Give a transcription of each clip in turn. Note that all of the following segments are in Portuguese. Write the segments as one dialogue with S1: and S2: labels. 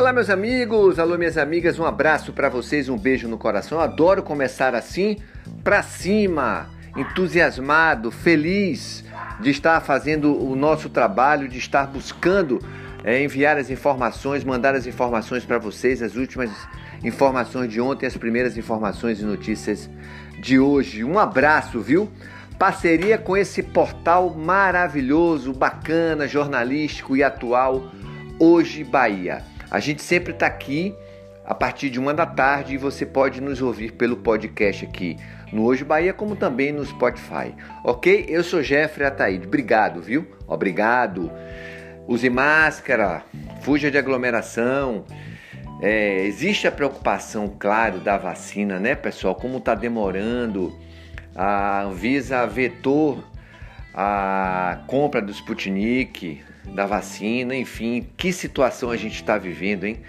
S1: Olá, meus amigos, alô, minhas amigas, um abraço para vocês, um beijo no coração. Adoro começar assim, pra cima, entusiasmado, feliz de estar fazendo o nosso trabalho, de estar buscando é, enviar as informações, mandar as informações para vocês, as últimas informações de ontem, as primeiras informações e notícias de hoje. Um abraço, viu? Parceria com esse portal maravilhoso, bacana, jornalístico e atual, Hoje Bahia. A gente sempre está aqui a partir de uma da tarde e você pode nos ouvir pelo podcast aqui no Hoje Bahia, como também no Spotify. Ok? Eu sou Jeffrey Ataíde. Obrigado, viu? Obrigado. Use máscara, fuja de aglomeração. É, existe a preocupação, claro, da vacina, né, pessoal? Como está demorando. A Anvisa vetou a compra do Sputnik, da vacina, enfim, que situação a gente está vivendo, hein?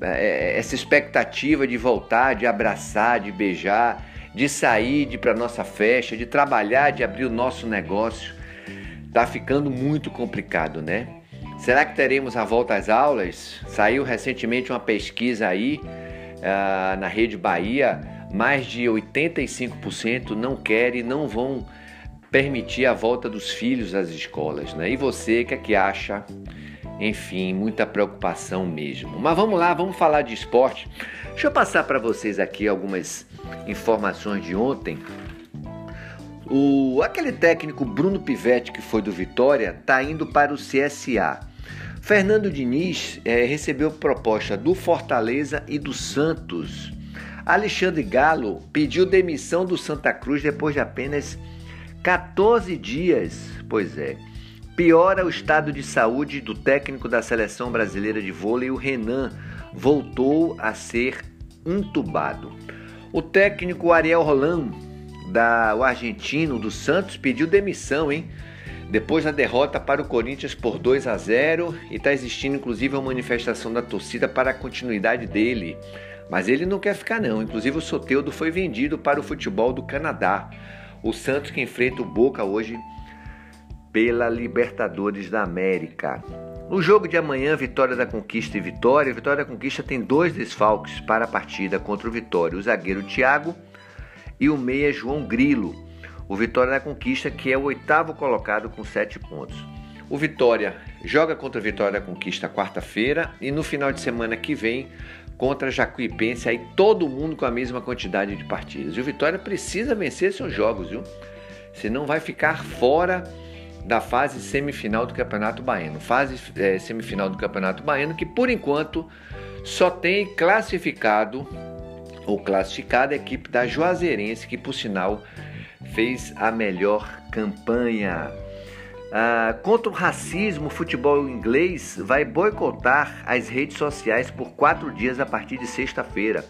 S1: É, é, essa expectativa de voltar, de abraçar, de beijar, de sair, de para nossa festa, de trabalhar, de abrir o nosso negócio, tá ficando muito complicado, né? Será que teremos a volta às aulas? Saiu recentemente uma pesquisa aí uh, na Rede Bahia, mais de 85% não querem, não vão permitir a volta dos filhos às escolas, né? E você, o que é que acha? Enfim, muita preocupação mesmo. Mas vamos lá, vamos falar de esporte. Deixa eu passar para vocês aqui algumas informações de ontem. O, aquele técnico Bruno Pivetti, que foi do Vitória, está indo para o CSA. Fernando Diniz é, recebeu proposta do Fortaleza e do Santos. Alexandre Galo pediu demissão do Santa Cruz depois de apenas 14 dias, pois é. Piora o estado de saúde do técnico da seleção brasileira de vôlei, o Renan, voltou a ser intubado. O técnico Ariel Roland, da, o argentino do Santos, pediu demissão, hein? Depois da derrota para o Corinthians por 2 a 0 e está existindo inclusive uma manifestação da torcida para a continuidade dele. Mas ele não quer ficar não, inclusive o Soteudo foi vendido para o futebol do Canadá. O Santos que enfrenta o Boca hoje pela Libertadores da América. No jogo de amanhã, Vitória da Conquista e Vitória. Vitória da Conquista tem dois desfalques para a partida contra o Vitória: o zagueiro Thiago e o meia João Grilo. O Vitória da Conquista, que é o oitavo colocado com sete pontos. O Vitória joga contra o Vitória da Conquista quarta-feira e no final de semana que vem contra Jacuipense, aí todo mundo com a mesma quantidade de partidas. E o Vitória precisa vencer seus jogos, viu? Senão vai ficar fora da fase semifinal do Campeonato Baiano. Fase é, semifinal do Campeonato Baiano que por enquanto só tem classificado ou classificada a equipe da Juazeirense, que por sinal fez a melhor campanha. Ah, contra o racismo, o futebol inglês vai boicotar as redes sociais por quatro dias a partir de sexta-feira.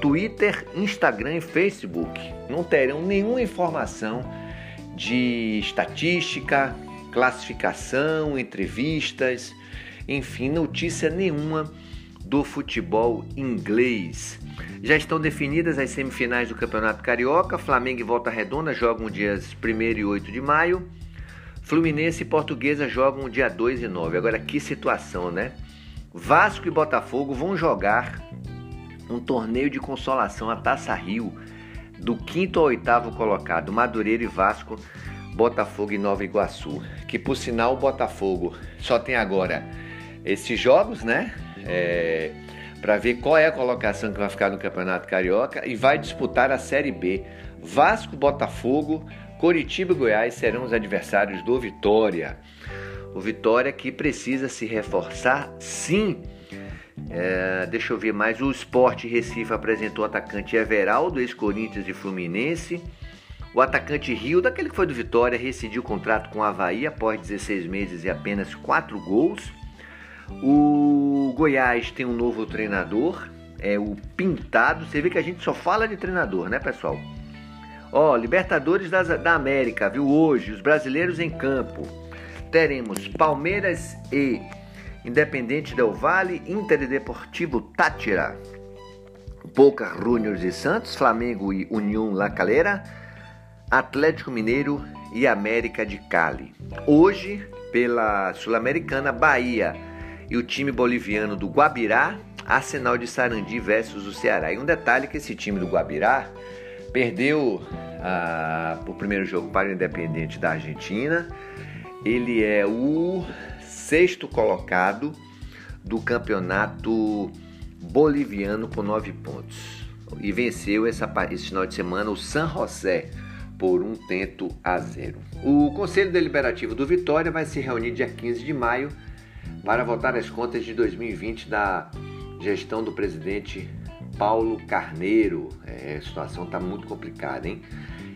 S1: Twitter, Instagram e Facebook não terão nenhuma informação de estatística, classificação, entrevistas, enfim, notícia nenhuma do futebol inglês. Já estão definidas as semifinais do Campeonato Carioca. Flamengo e Volta Redonda jogam dias 1 e 8 de maio. Fluminense e Portuguesa jogam dia 2 e 9. Agora que situação, né? Vasco e Botafogo vão jogar um torneio de consolação, a Taça Rio, do quinto ao oitavo colocado, Madureira e Vasco, Botafogo e Nova Iguaçu. Que por sinal o Botafogo só tem agora esses jogos, né? É, para ver qual é a colocação que vai ficar no Campeonato Carioca e vai disputar a Série B. Vasco, Botafogo, Coritiba e Goiás serão os adversários do Vitória. O Vitória que precisa se reforçar, sim. É, deixa eu ver mais. O Esporte Recife apresentou o atacante Everaldo, ex-Corinthians e Fluminense. O atacante Rio, daquele que foi do Vitória, rescindiu o contrato com o Havaí após 16 meses e apenas 4 gols. O Goiás tem um novo treinador, é o Pintado. Você vê que a gente só fala de treinador, né, pessoal? Ó, oh, Libertadores das, da América, viu? Hoje, os brasileiros em campo. Teremos Palmeiras e Independente Del Vale, Inter Deportivo Tátira, Boca Juniors e Santos, Flamengo e União La Calera, Atlético Mineiro e América de Cali. Hoje, pela Sul-Americana, Bahia e o time boliviano do Guabirá, Arsenal de Sarandi versus o Ceará. E um detalhe que esse time do Guabirá perdeu ah, o primeiro jogo para o Independente da Argentina. Ele é o sexto colocado do campeonato boliviano com nove pontos. E venceu essa, esse final de semana o San José por um tento a zero. O Conselho Deliberativo do Vitória vai se reunir dia 15 de maio para votar as contas de 2020 da gestão do presidente Paulo Carneiro. É, a situação está muito complicada, hein?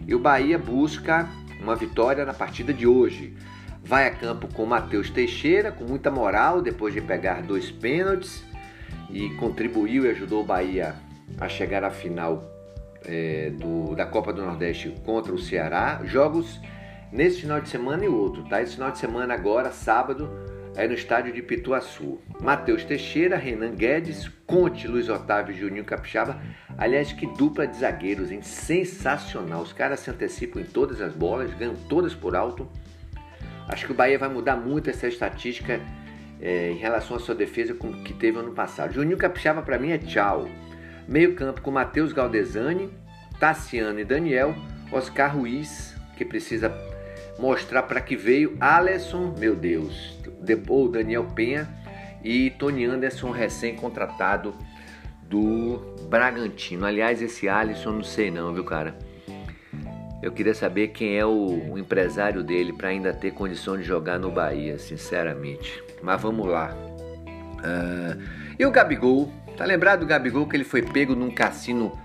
S1: E o Bahia busca uma vitória na partida de hoje. Vai a campo com Matheus Teixeira, com muita moral, depois de pegar dois pênaltis e contribuiu e ajudou o Bahia a chegar à final é, do, da Copa do Nordeste contra o Ceará. Jogos nesse final de semana e outro, tá? Esse final de semana agora, sábado, é no estádio de Pituaçu. Matheus Teixeira, Renan Guedes, Conte, Luiz Otávio e Juninho Capixaba. Aliás, que dupla de zagueiros, hein? Sensacional. Os caras se antecipam em todas as bolas, ganham todas por alto. Acho que o Bahia vai mudar muito essa estatística é, em relação à sua defesa com que teve ano passado. Juninho Capixaba para mim é tchau. Meio campo com Matheus Galdesani, Tassiano e Daniel, Oscar Ruiz, que precisa mostrar para que veio, Alisson, meu Deus, depois Daniel Penha e Tony Anderson, recém-contratado do Bragantino. Aliás, esse Alisson não sei não, viu, cara? Eu queria saber quem é o, o empresário dele para ainda ter condição de jogar no Bahia, sinceramente. Mas vamos lá. Uh, e o Gabigol? Tá lembrado do Gabigol que ele foi pego num cassino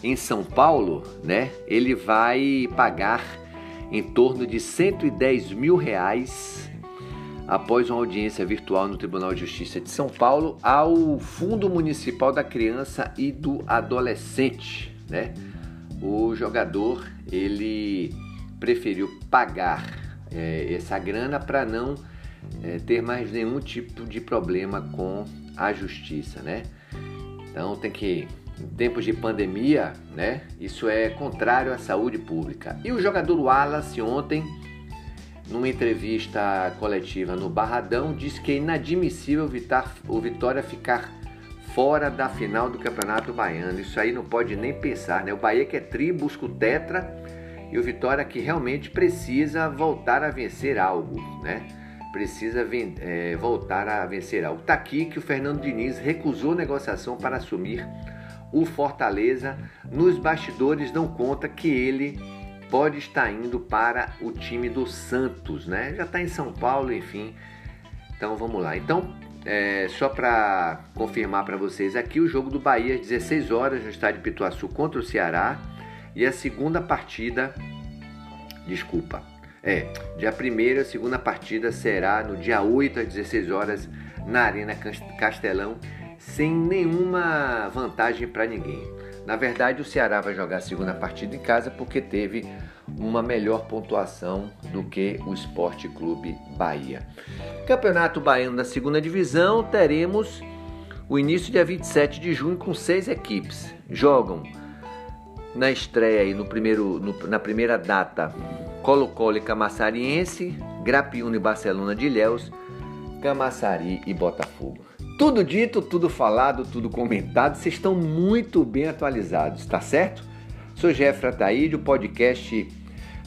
S1: em São Paulo, né? Ele vai pagar em torno de 110 mil reais após uma audiência virtual no Tribunal de Justiça de São Paulo ao Fundo Municipal da Criança e do Adolescente, né? O jogador ele preferiu pagar é, essa grana para não é, ter mais nenhum tipo de problema com a justiça, né? Então tem que em tempos de pandemia, né? Isso é contrário à saúde pública. E o jogador Wallace ontem, numa entrevista coletiva no Barradão, disse que é inadmissível o Vitória ficar fora da final do Campeonato Baiano. Isso aí não pode nem pensar, né? O Bahia que é tri, busca o tetra e o Vitória que realmente precisa voltar a vencer algo, né? Precisa é, voltar a vencer algo. Tá aqui que o Fernando Diniz recusou negociação para assumir o Fortaleza. Nos bastidores não conta que ele pode estar indo para o time do Santos, né? Já está em São Paulo, enfim. Então vamos lá. Então, é, só para confirmar para vocês aqui, o jogo do Bahia às 16 horas no estádio Pituaçu contra o Ceará. E a segunda partida, desculpa, é, dia 1 a segunda partida será no dia 8 às 16 horas na Arena Castelão sem nenhuma vantagem para ninguém. Na verdade, o Ceará vai jogar a segunda partida em casa porque teve uma melhor pontuação do que o Esporte Clube Bahia. Campeonato Baiano da segunda divisão, teremos o início dia 27 de junho com seis equipes. Jogam na estreia aí no primeiro, no, na primeira data Colo-Colo e Camassariense, Grapiúna e Barcelona de Ilhéus, Camaçari e Botafogo. Tudo dito, tudo falado, tudo comentado, vocês estão muito bem atualizados, tá certo? Sou Jeffra Ataíde, o podcast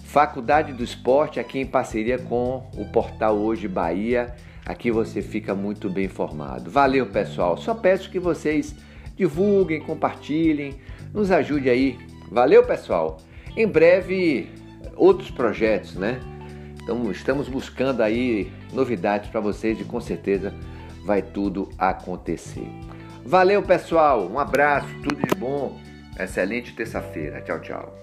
S1: Faculdade do Esporte, aqui em parceria com o portal Hoje Bahia. Aqui você fica muito bem informado. Valeu, pessoal. Só peço que vocês divulguem, compartilhem, nos ajude aí. Valeu, pessoal. Em breve, outros projetos, né? Então, estamos buscando aí novidades para vocês e com certeza vai tudo acontecer. Valeu, pessoal. Um abraço, tudo de bom. Excelente terça-feira. Tchau, tchau.